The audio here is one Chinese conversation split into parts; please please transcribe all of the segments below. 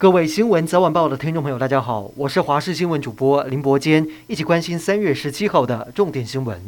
各位新闻早晚报的听众朋友，大家好，我是华视新闻主播林伯坚，一起关心三月十七号的重点新闻。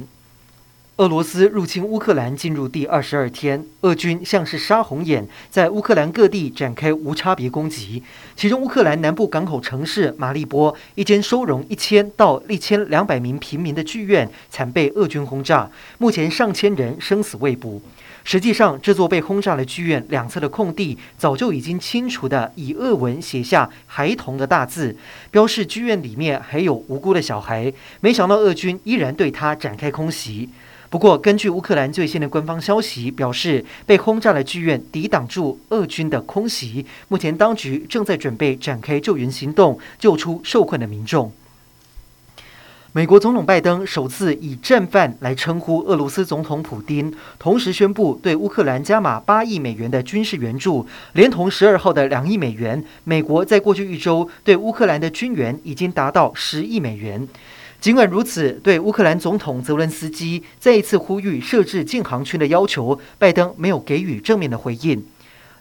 俄罗斯入侵乌克兰进入第二十二天，俄军像是杀红眼，在乌克兰各地展开无差别攻击。其中，乌克兰南部港口城市马利波一间收容一千到一千两百名平民的剧院惨被俄军轰炸，目前上千人生死未卜。实际上，这座被轰炸的剧院两侧的空地早就已经清除的以俄文写下“孩童”的大字，标示剧院里面还有无辜的小孩。没想到俄军依然对他展开空袭。不过，根据乌克兰最新的官方消息表示，被轰炸的剧院抵挡住俄军的空袭。目前，当局正在准备展开救援行动，救出受困的民众。美国总统拜登首次以战犯来称呼俄罗斯总统普丁，同时宣布对乌克兰加码八亿美元的军事援助，连同十二号的两亿美元。美国在过去一周对乌克兰的军援已经达到十亿美元。尽管如此，对乌克兰总统泽伦斯基再一次呼吁设置禁航区的要求，拜登没有给予正面的回应。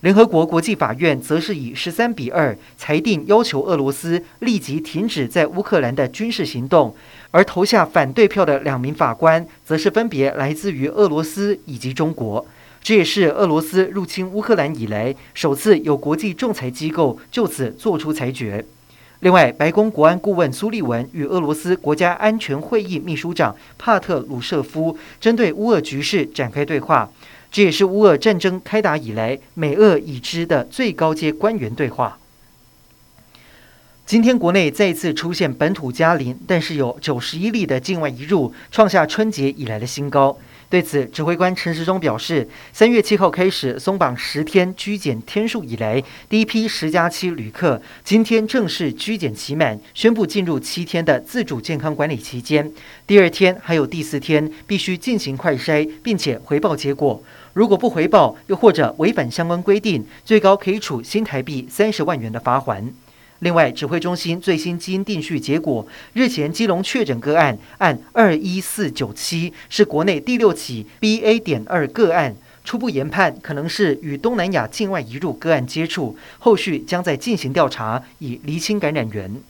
联合国国际法院则是以十三比二裁定，要求俄罗斯立即停止在乌克兰的军事行动。而投下反对票的两名法官，则是分别来自于俄罗斯以及中国。这也是俄罗斯入侵乌克兰以来首次有国际仲裁机构就此做出裁决。另外，白宫国安顾问苏利文与俄罗斯国家安全会议秘书长帕特鲁舍夫针对乌俄局势展开对话。这也是乌俄战争开打以来美俄已知的最高阶官员对话。今天国内再次出现本土加零，但是有九十一例的境外移入，创下春节以来的新高。对此，指挥官陈时中表示，三月七号开始松绑十天居检天数以来，第一批十加七旅客今天正式居检期满，宣布进入七天的自主健康管理期间。第二天还有第四天必须进行快筛，并且回报结果。如果不回报，又或者违反相关规定，最高可以处新台币三十万元的罚锾。另外，指挥中心最新基因定序结果，日前基隆确诊个案按二一四九七，是国内第六起 BA. 点二个案，初步研判可能是与东南亚境外移入个案接触，后续将再进行调查，以厘清感染源。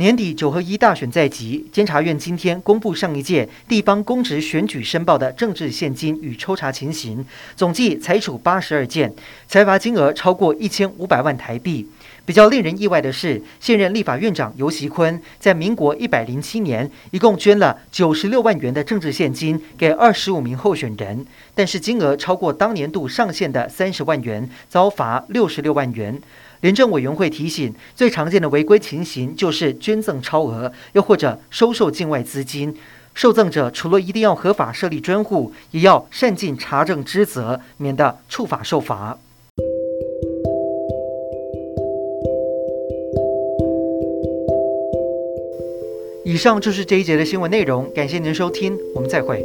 年底九合一大选在即，监察院今天公布上一届地方公职选举申报的政治献金与抽查情形，总计裁处八十二件，裁罚金额超过一千五百万台币。比较令人意外的是，现任立法院长游锡堃在民国一百零七年一共捐了九十六万元的政治献金给二十五名候选人，但是金额超过当年度上限的三十万元，遭罚六十六万元。廉政委员会提醒，最常见的违规情形就是捐赠超额，又或者收受境外资金。受赠者除了一定要合法设立专户，也要善尽查证之责，免得触法受罚。以上就是这一节的新闻内容，感谢您收听，我们再会。